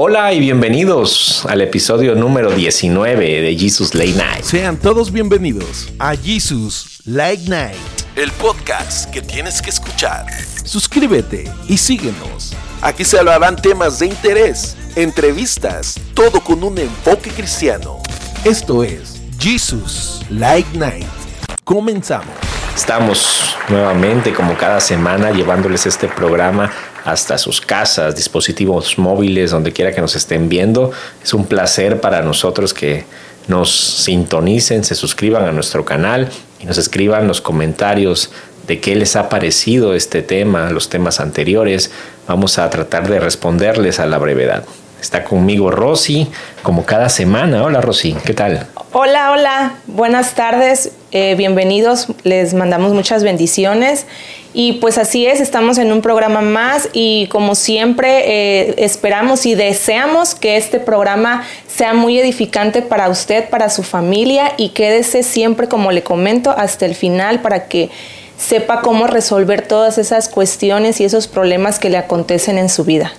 Hola y bienvenidos al episodio número 19 de Jesus Late Night. Sean todos bienvenidos a Jesus Late Night, el podcast que tienes que escuchar. Suscríbete y síguenos. Aquí se hablarán temas de interés, entrevistas, todo con un enfoque cristiano. Esto es Jesus Late Night. Comenzamos. Estamos nuevamente, como cada semana, llevándoles este programa hasta sus casas, dispositivos móviles, donde quiera que nos estén viendo. Es un placer para nosotros que nos sintonicen, se suscriban a nuestro canal y nos escriban los comentarios de qué les ha parecido este tema, los temas anteriores. Vamos a tratar de responderles a la brevedad. Está conmigo Rosy, como cada semana. Hola Rosy, ¿qué tal? Hola, hola, buenas tardes, eh, bienvenidos, les mandamos muchas bendiciones y pues así es, estamos en un programa más y como siempre eh, esperamos y deseamos que este programa sea muy edificante para usted, para su familia y quédese siempre, como le comento, hasta el final para que sepa cómo resolver todas esas cuestiones y esos problemas que le acontecen en su vida.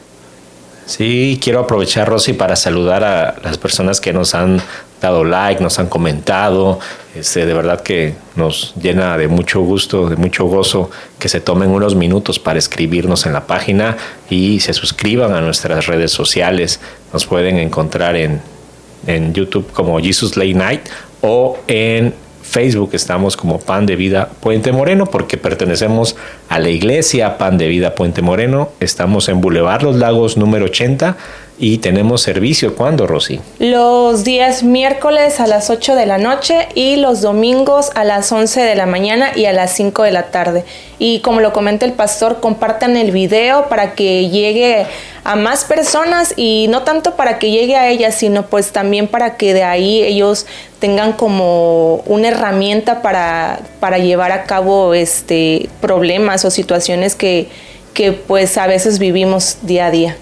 Sí, quiero aprovechar, Rosy, para saludar a las personas que nos han dado like, nos han comentado. Este, de verdad que nos llena de mucho gusto, de mucho gozo que se tomen unos minutos para escribirnos en la página y se suscriban a nuestras redes sociales. Nos pueden encontrar en, en YouTube como Jesus Late Night o en Facebook estamos como Pan de Vida Puente Moreno porque pertenecemos a la iglesia Pan de Vida Puente Moreno. Estamos en Boulevard Los Lagos número 80 y tenemos servicio. ¿Cuándo, Rosy? Los días miércoles a las 8 de la noche y los domingos a las 11 de la mañana y a las 5 de la tarde. Y como lo comenta el pastor, compartan el video para que llegue a más personas y no tanto para que llegue a ellas, sino pues también para que de ahí ellos tengan como una herramienta para, para llevar a cabo este, problemas o situaciones que, que pues a veces vivimos día a día.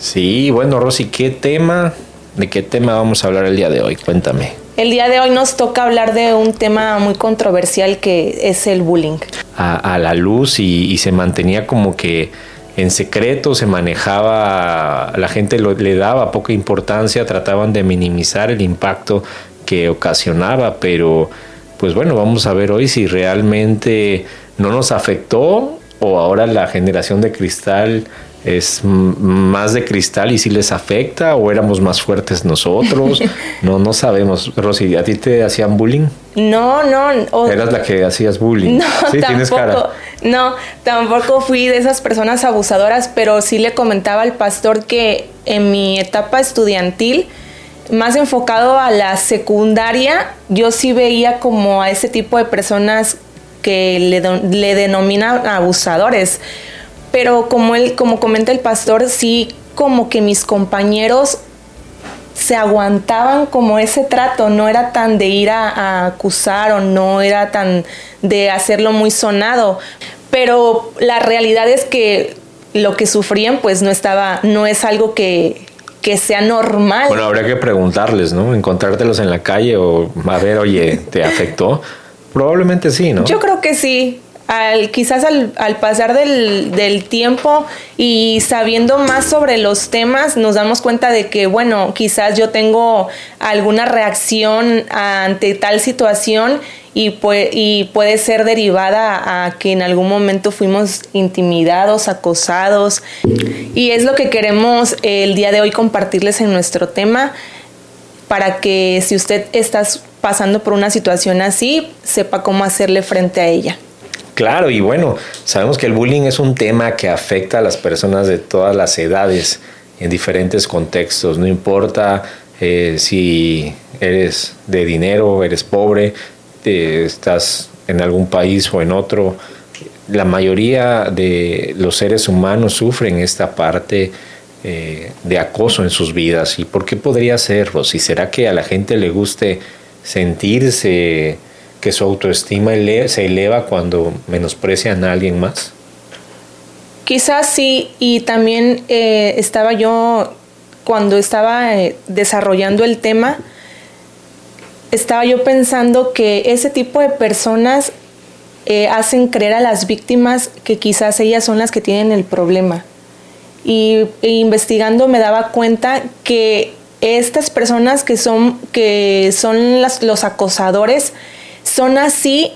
Sí, bueno, Rosy, ¿qué tema, de qué tema vamos a hablar el día de hoy? Cuéntame. El día de hoy nos toca hablar de un tema muy controversial que es el bullying. A, la luz y, se mantenía como que en secreto, se manejaba, la gente le daba poca importancia, trataban de minimizar el impacto que ocasionaba, pero pues bueno, vamos a ver hoy si realmente no nos afectó o ahora la generación de cristal es más de cristal y si les afecta o éramos más fuertes nosotros. No, no sabemos. Rosy, ¿a ti te hacían bullying? No, no. Eras la que hacías bullying. No, sí, tienes cara. No, tampoco fui de esas personas abusadoras, pero sí le comentaba al pastor que en mi etapa estudiantil, más enfocado a la secundaria, yo sí veía como a ese tipo de personas que le, le denominan abusadores pero como él, como comenta el pastor, sí como que mis compañeros se aguantaban como ese trato, no era tan de ir a, acusar o no era tan de hacerlo muy sonado, pero la realidad es que lo que sufrían pues no estaba, no es algo que, que sea normal. Bueno, habría que preguntarles, ¿no? Encontrártelos en la calle o a ver, oye, ¿te afectó? Probablemente sí, ¿no? Yo creo que sí al, quizás al, pasar del, tiempo y sabiendo más sobre los temas, nos damos cuenta de que, bueno, quizás yo tengo alguna reacción ante tal situación y, y puede ser derivada a que en algún momento fuimos intimidados, acosados. Y es lo que queremos el día de hoy compartirles en nuestro tema para que si usted está pasando por una situación así, sepa cómo hacerle frente a ella. Claro, y bueno, sabemos que el bullying es un tema que afecta a las personas de todas las edades en diferentes contextos, no importa eh, si eres de dinero, eres pobre, estás en algún país o en otro, la mayoría de los seres humanos sufren esta parte eh, de acoso en sus vidas. ¿Y por qué podría serlo? ¿Si será que a la gente le guste sentirse que su autoestima se eleva cuando menosprecian a alguien más? Quizás sí, y también eh, estaba yo, cuando estaba eh, desarrollando el tema, estaba yo pensando que ese tipo de personas eh, hacen creer a las víctimas que quizás ellas son las que tienen el problema. y e investigando me daba cuenta que estas personas que son, que son los acosadores son así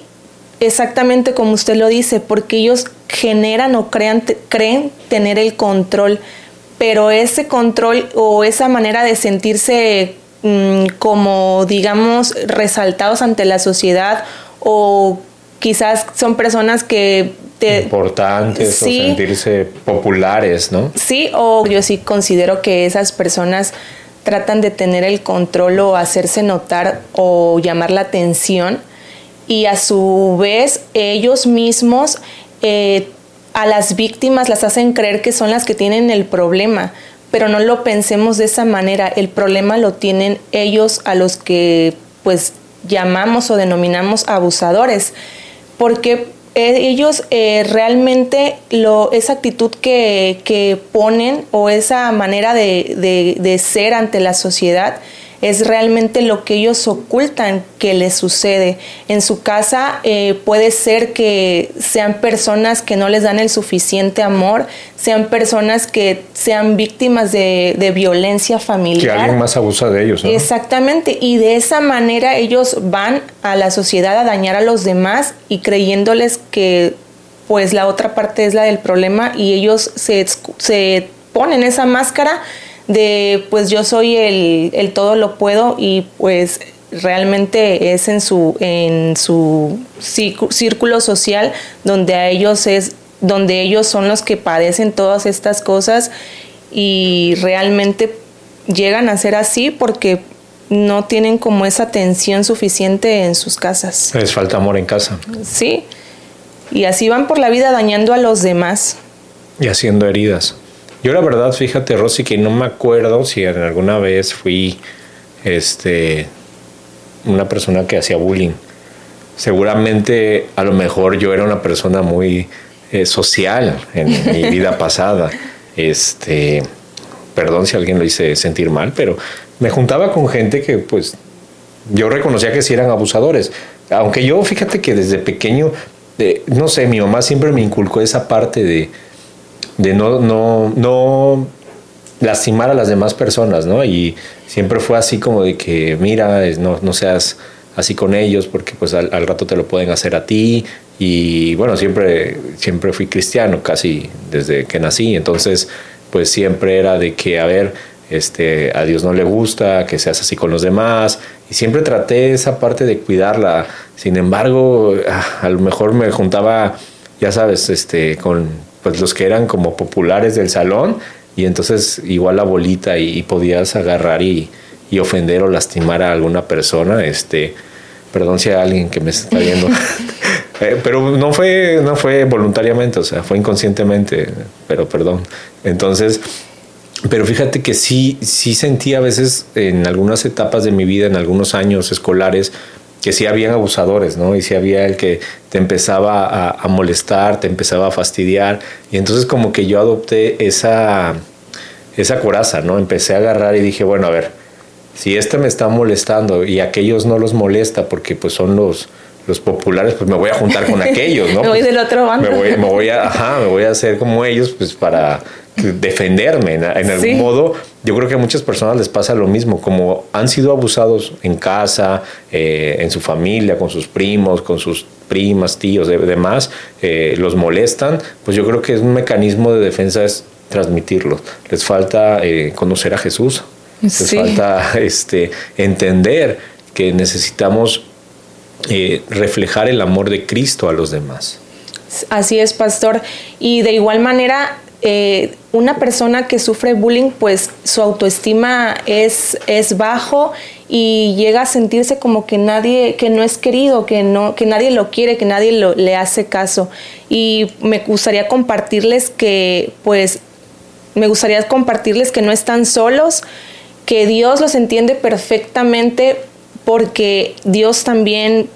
exactamente como usted lo dice, porque ellos generan o crean, creen tener el control, pero ese control o esa manera de sentirse mm, como, digamos, resaltados ante la sociedad o quizás son personas que importantes o sentirse populares, ¿no? Sí, o yo sí considero que esas personas tratan de tener el control o hacerse notar o llamar la atención y a su vez ellos mismos eh, a las víctimas las hacen creer que son las que tienen el problema, pero no lo pensemos de esa manera, el problema lo tienen ellos a los que pues llamamos o denominamos abusadores, porque ellos eh, realmente lo, esa actitud que, que, ponen o esa manera de, de, de ser ante la sociedad es realmente lo que ellos ocultan que les sucede. En su casa eh, puede ser que sean personas que no les dan el suficiente amor, sean personas que sean víctimas de, violencia familiar. Que alguien más abusa de ellos. Exactamente, y de esa manera ellos van a la sociedad a dañar a los demás y creyéndoles que pues la otra parte es la del problema y ellos se, se ponen esa máscara de pues yo soy el, el todo lo puedo y pues realmente es en su, en su círculo social donde a ellos es donde ellos son los que padecen todas estas cosas y realmente llegan a ser así porque no tienen como esa atención suficiente en sus casas. Les falta amor en casa. Sí, y así van por la vida dañando a los demás. Y haciendo heridas. Yo la verdad, fíjate, Rosy, que no me acuerdo si alguna vez fui este, una persona que hacía bullying. Seguramente a lo mejor yo era una persona muy eh, social en mi vida pasada. Este, perdón si alguien lo hice sentir mal, pero me juntaba con gente que pues yo reconocía que sí eran abusadores. Aunque yo, fíjate que desde pequeño, eh, no sé, mi mamá siempre me inculcó esa parte de, de no, no, no lastimar a las demás personas, ¿no? Y siempre fue así como de que, mira, no, no seas así con ellos porque pues al, rato te lo pueden hacer a ti y bueno, siempre, siempre fui cristiano casi desde que nací, entonces pues siempre era de que, a ver, este, a Dios no le gusta que seas así con los demás y siempre traté esa parte de cuidarla, sin embargo, a lo mejor me juntaba, ya sabes, este, con pues los que eran como populares del salón y entonces igual la bolita y, podías agarrar y, ofender o lastimar a alguna persona, este, perdón si hay alguien que me está viendo, eh, pero no fue, no fue voluntariamente, o sea, fue inconscientemente, pero perdón. Entonces, pero fíjate que sí, sí sentí a veces en algunas etapas de mi vida, en algunos años escolares, que sí habían abusadores, ¿no? Y sí había el que te empezaba a, molestar, te empezaba a fastidiar. Y entonces como que yo adopté esa, esa coraza, ¿no? Empecé a agarrar y dije, bueno, a ver, si este me está molestando y aquellos no los molesta porque pues son los, los populares, pues me voy a juntar con aquellos, ¿no? me voy del otro bando. Me voy, me voy a, ajá, me voy a hacer como ellos, pues para defenderme en, algún modo. Yo creo que a muchas personas les pasa lo mismo, como han sido abusados en casa, eh, en su familia, con sus primos, con sus primas, tíos, de, demás, eh, los molestan, pues yo creo que es un mecanismo de defensa es transmitirlos. Les falta eh, conocer a Jesús, les falta este, entender que necesitamos reflejar el amor de Cristo a los demás. Así es, pastor. Y de igual manera, eh, una persona que sufre bullying, pues su autoestima es, es bajo y llega a sentirse como que nadie, que no es querido, que, no, que nadie lo quiere, que nadie lo, le hace caso. Y me gustaría compartirles que, pues, me gustaría compartirles que no están solos, que Dios los entiende perfectamente porque Dios también,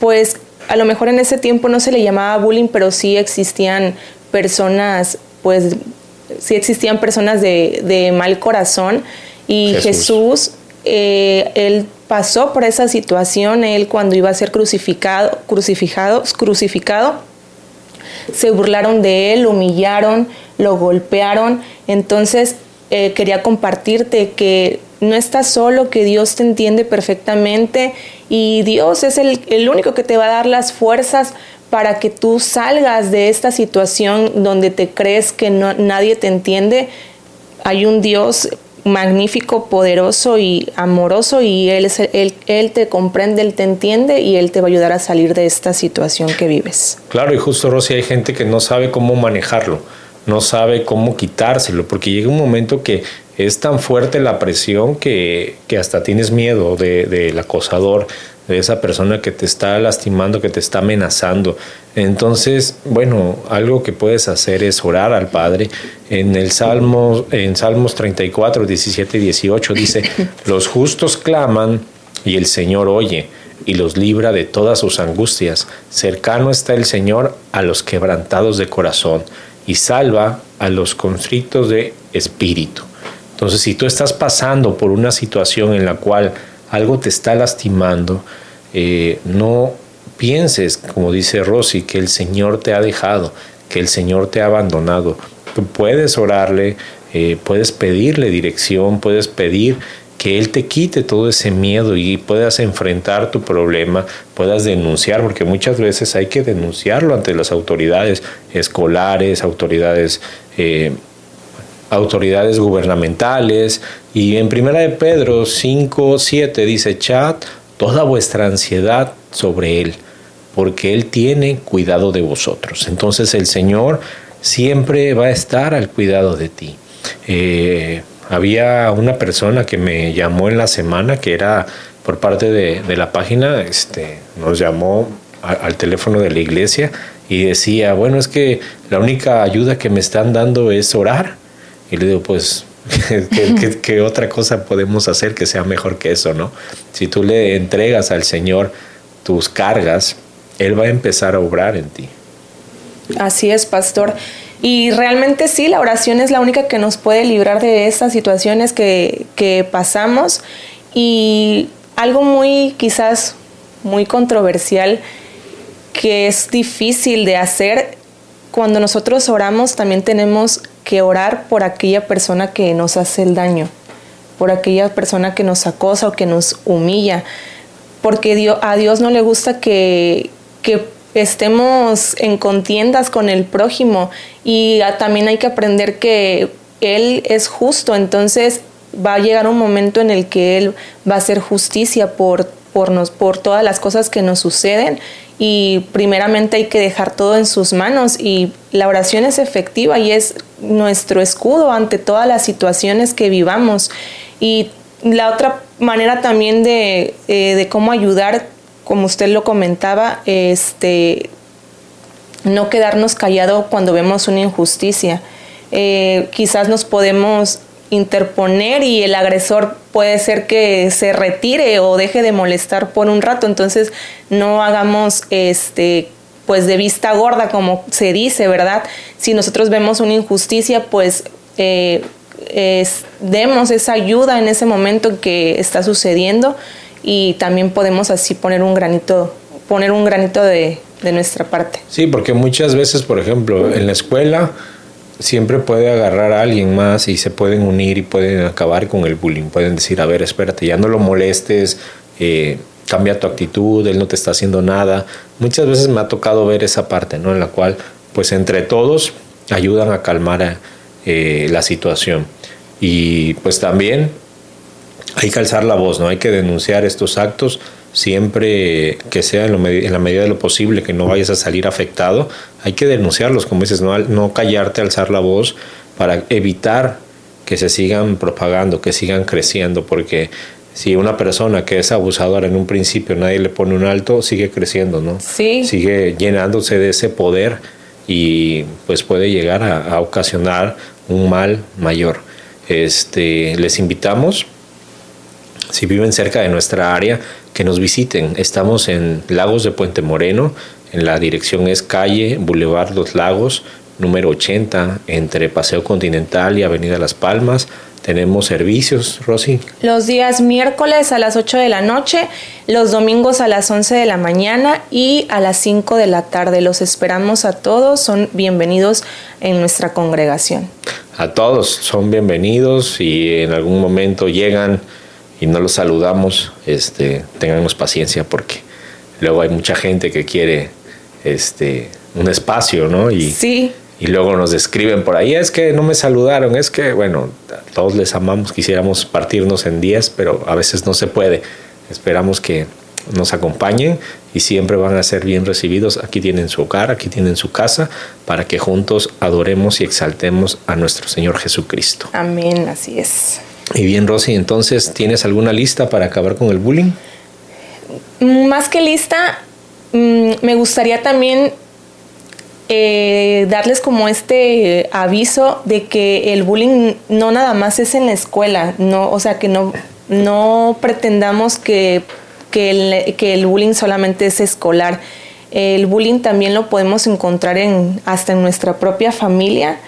pues, a lo mejor en ese tiempo no se le llamaba bullying, pero sí existían personas pues sí existían personas de, mal corazón y Jesús, eh, él pasó por esa situación, él cuando iba a ser crucificado, crucificado, crucificado, se burlaron de él, humillaron, lo golpearon. Entonces eh, quería compartirte que no estás solo, que Dios te entiende perfectamente y Dios es el, el único que te va a dar las fuerzas para que tú salgas de esta situación donde te crees que no, nadie te entiende. Hay un Dios magnífico, poderoso y amoroso y él, es, él, te comprende, Él te entiende y Él te va a ayudar a salir de esta situación que vives. Claro, y justo Rosy, hay gente que no sabe cómo manejarlo, no sabe cómo quitárselo, porque llega un momento que es tan fuerte la presión que, que hasta tienes miedo de, del acosador, de esa persona que te está lastimando, que te está amenazando. Entonces, bueno, algo que puedes hacer es orar al Padre. En el Salmo, en Salmos 34, 17 y 18 dice, los justos claman y el Señor oye y los libra de todas sus angustias. Cercano está el Señor a los quebrantados de corazón y salva a los constrictos de espíritu. Entonces, si tú estás pasando por una situación en la cual algo te está lastimando, eh, no pienses, como dice Rosy, que el Señor te ha dejado, que el Señor te ha abandonado. Tú puedes orarle, eh, puedes pedirle dirección, puedes pedir que Él te quite todo ese miedo y puedas enfrentar tu problema, puedas denunciar, porque muchas veces hay que denunciarlo ante las autoridades escolares, autoridades eh, autoridades gubernamentales. Y en Primera de Pedro 5, 7 dice, echad toda vuestra ansiedad sobre Él, porque Él tiene cuidado de vosotros. Entonces el Señor siempre va a estar al cuidado de ti. Eh, había una persona que me llamó en la semana que era por parte de, la página, este, nos llamó al teléfono de la iglesia y decía, bueno, es que la única ayuda que me están dando es orar. Y le digo, pues, ¿qué, otra cosa podemos hacer que sea mejor que eso, no? Si tú le entregas al Señor tus cargas, Él va a empezar a obrar en ti. Así es, pastor. Y realmente sí, la oración es la única que nos puede librar de estas situaciones que, que pasamos. Y algo muy, quizás, muy controversial, que es difícil de hacer, cuando nosotros oramos también tenemos que orar por aquella persona que nos hace el daño, por aquella persona que nos acosa o que nos humilla, porque a Dios no le gusta que, estemos en contiendas con el prójimo y también hay que aprender que Él es justo, entonces va a llegar un momento en el que Él va a hacer justicia por, por todas las cosas que nos suceden y primeramente hay que dejar todo en sus manos y la oración es efectiva y es nuestro escudo ante todas las situaciones que vivamos. Y la otra manera también de, eh, de cómo ayudar, como usted lo comentaba, este, no quedarnos callados cuando vemos una injusticia. Eh, quizás nos podemos interponer y el agresor puede ser que se retire o deje de molestar por un rato, entonces no hagamos este pues de vista gorda como se dice, ¿verdad? Si nosotros vemos una injusticia, pues eh, demos esa ayuda en ese momento que está sucediendo y también podemos así poner un granito, poner un granito de, de nuestra parte. Sí, porque muchas veces, por ejemplo, en la escuela, siempre puede agarrar a alguien más y se pueden unir y pueden acabar con el bullying. Pueden decir, a ver, espérate, ya no lo molestes, eh, cambia tu actitud, él no te está haciendo nada. Muchas veces me ha tocado ver esa parte, ¿no? En la cual, pues entre todos ayudan a calmar eh, la situación. Y pues también hay que alzar la voz, ¿no? Hay que denunciar estos actos siempre que sea en, la medida de lo posible, que no vayas a salir afectado, hay que denunciarlos, como dices, no, no callarte, alzar la voz para evitar que se sigan propagando, que sigan creciendo, porque si una persona que es abusadora en un principio nadie le pone un alto, sigue creciendo, ¿no? Sí. Sigue llenándose de ese poder y pues puede llegar a, a ocasionar un mal mayor. Este, les invitamos, si viven cerca de nuestra área, que nos visiten. Estamos en Lagos de Puente Moreno, en la dirección es calle Boulevard Los Lagos, número 80, entre Paseo Continental y Avenida Las Palmas. tenemos servicios, Rosy. Los días miércoles a las 8 de la noche, los domingos a las 11 de la mañana y a las 5 de la tarde. Los esperamos a todos, son bienvenidos en nuestra congregación. A todos son bienvenidos y en algún momento llegan y no los saludamos, este, tengamos paciencia porque luego hay mucha gente que quiere este, un espacio, ¿no? Y, sí y luego nos escriben por ahí, es que no me saludaron, es que, bueno, todos les amamos, quisiéramos partirnos en 10, pero a veces no se puede. Esperamos que nos acompañen y siempre van a ser bien recibidos. Aquí tienen su hogar, aquí tienen su casa, para que juntos adoremos y exaltemos a nuestro Señor Jesucristo. Amén, así es. Y bien, Rosy, entonces, ¿tienes alguna lista para acabar con el bullying? Más que lista, mm, me gustaría también eh, darles como este aviso de que el bullying no nada más es en la escuela, no, o sea que no, no pretendamos que, que, el, que el bullying solamente es escolar. El bullying también lo podemos encontrar en, hasta en nuestra propia familia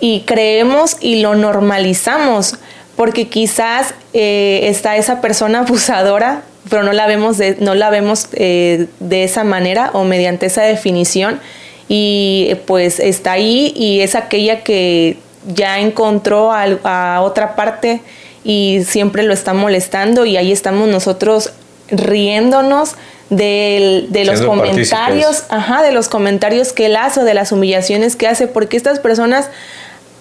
y creemos y lo normalizamos porque quizás eh, está esa persona abusadora, pero no la vemos de, no la vemos eh, de esa manera o mediante esa definición. Y pues está ahí y es aquella que ya encontró a, otra parte y siempre lo está molestando y ahí estamos nosotros riéndonos de, los comentarios, ajá, de los comentarios que él hace o de las humillaciones que hace, porque estas personas,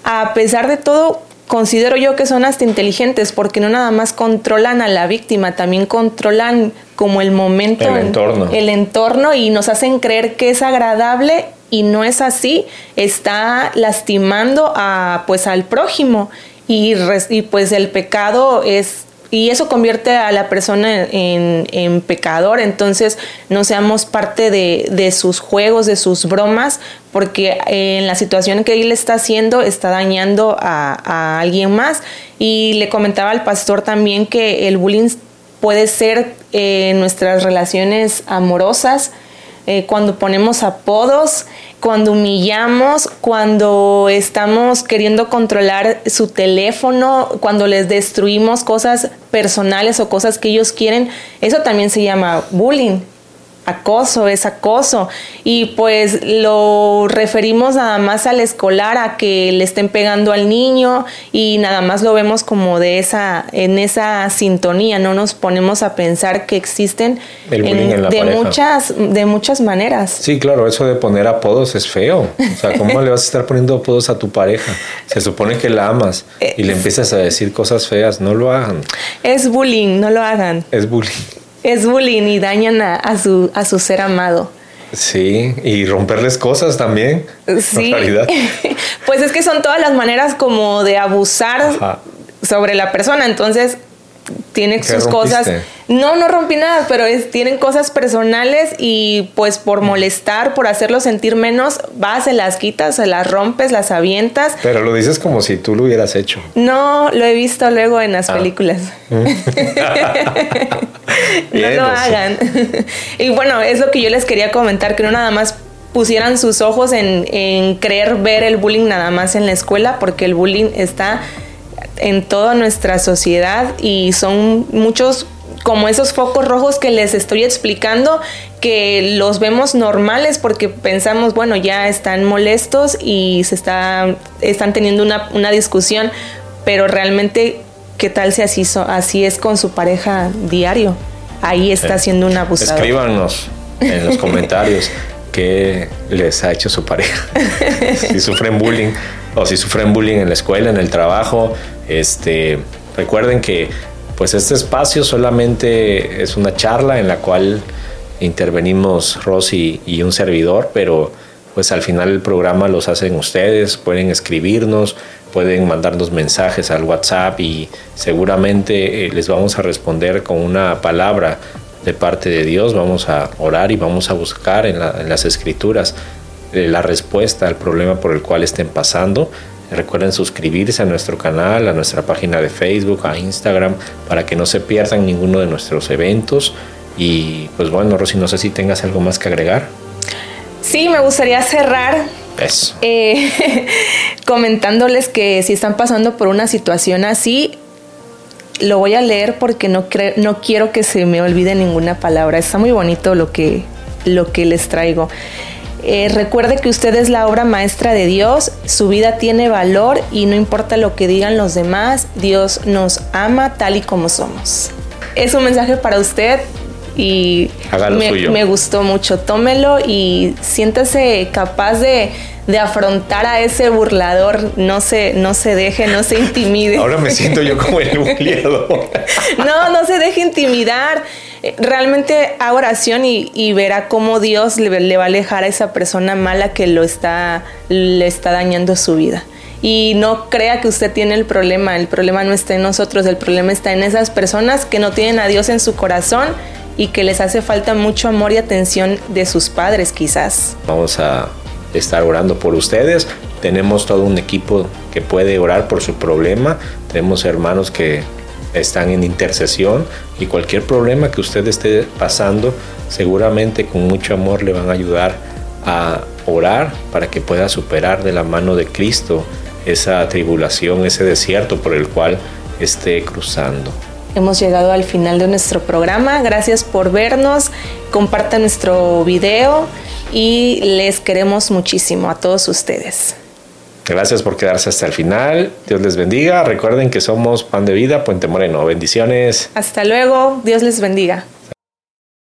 a pesar de todo, considero yo que son hasta inteligentes, porque no nada más controlan a la víctima, también controlan como el momento, el entorno, el entorno y nos hacen creer que es agradable y no es así, está lastimando a pues al prójimo y, y pues el pecado es y eso convierte a la persona en, pecador, entonces no seamos parte de, sus juegos, de sus bromas, porque en la situación que él está haciendo está dañando a, alguien más. Y le comentaba al pastor también que el bullying puede ser en nuestras relaciones amorosas, eh, cuando ponemos apodos, cuando humillamos, cuando estamos queriendo controlar su teléfono, cuando les destruimos cosas personales o cosas que ellos quieren, eso también se llama bullying acoso, es acoso. Y pues lo referimos nada más al escolar, a que le estén pegando al niño y nada más lo vemos como de esa, en esa sintonía, no nos ponemos a pensar que existen de, muchas, de muchas maneras. Sí, claro, eso de poner apodos es feo. O sea, ¿cómo le vas a estar poniendo apodos a tu pareja? Se supone que la amas y le empiezas a decir cosas feas, no lo hagan. Es bullying, no lo hagan. Es bullying es bullying y dañan a, su, a su ser amado. Sí, y romperles cosas también. Sí. pues es que son todas las maneras como de abusar sobre la persona. Entonces, tiene sus cosas. No, no rompí nada, pero es, tienen cosas personales y pues por molestar, por hacerlo sentir menos, vas, se las quitas, se las rompes, las avientas. Pero lo dices como si tú lo hubieras hecho. No, lo he visto luego en las ah. películas. Mm. no lo hagan. y bueno, es lo que yo les quería comentar, que no nada más pusieran sus ojos en, en creer ver el bullying nada más en la escuela, porque el bullying está en toda nuestra sociedad y son muchos como esos focos rojos que les estoy explicando, que los vemos normales porque pensamos, bueno, ya están molestos y se está, están teniendo una, discusión, pero realmente, ¿qué tal si así, así es con su pareja diario? Ahí está siendo un abusador. Escríbanos en los comentarios qué les ha hecho su pareja, si sufren bullying o si sufren bullying en la escuela, en el trabajo. Este, recuerden que pues este espacio solamente es una charla en la cual intervenimos Rosy y un servidor, pero pues al final el programa los hacen ustedes, pueden escribirnos, pueden mandarnos mensajes al WhatsApp y seguramente eh, les vamos a responder con una palabra de parte de Dios, vamos a orar y vamos a buscar en, las escrituras la respuesta al problema por el cual estén pasando. Recuerden suscribirse a nuestro canal, a nuestra página de Facebook, a Instagram, para que no se pierdan ninguno de nuestros eventos. Y pues bueno, Rosy, no sé si tengas algo más que agregar. Sí, me gustaría cerrar Eh, comentándoles que si están pasando por una situación así, lo voy a leer porque no, no quiero que se me olvide ninguna palabra. Está muy bonito lo que, lo que les traigo. Eh, recuerde que usted es la obra maestra de Dios, su vida tiene valor y no importa lo que digan los demás, Dios nos ama tal y como somos. Es un mensaje para usted y me, me, gustó mucho. Tómelo y siéntase capaz de, de, afrontar a ese burlador. No se, no se deje, no se intimide. Ahora me siento yo como el burlador. no, no se deje intimidar. Realmente haga oración y, verá cómo Dios le, le, va a alejar a esa persona mala que lo está, le está dañando su vida. Y no crea que usted tiene el problema, el problema no está en nosotros, el problema está en esas personas que no tienen a Dios en su corazón y que les hace falta mucho amor y atención de sus padres quizás. Vamos a estar orando por ustedes. Tenemos todo un equipo que puede orar por su problema. Tenemos hermanos que están en intercesión y cualquier problema que usted esté pasando, seguramente con mucho amor le van a ayudar a orar para que pueda superar de la mano de Cristo esa tribulación, ese desierto por el cual esté cruzando. Hemos llegado al final de nuestro programa. Gracias por vernos. Compartan nuestro video y les queremos muchísimo a todos ustedes. Gracias por quedarse hasta el final. Dios les bendiga. Recuerden que somos Pan de Vida, Puente Moreno. Bendiciones. Hasta luego. Dios les bendiga.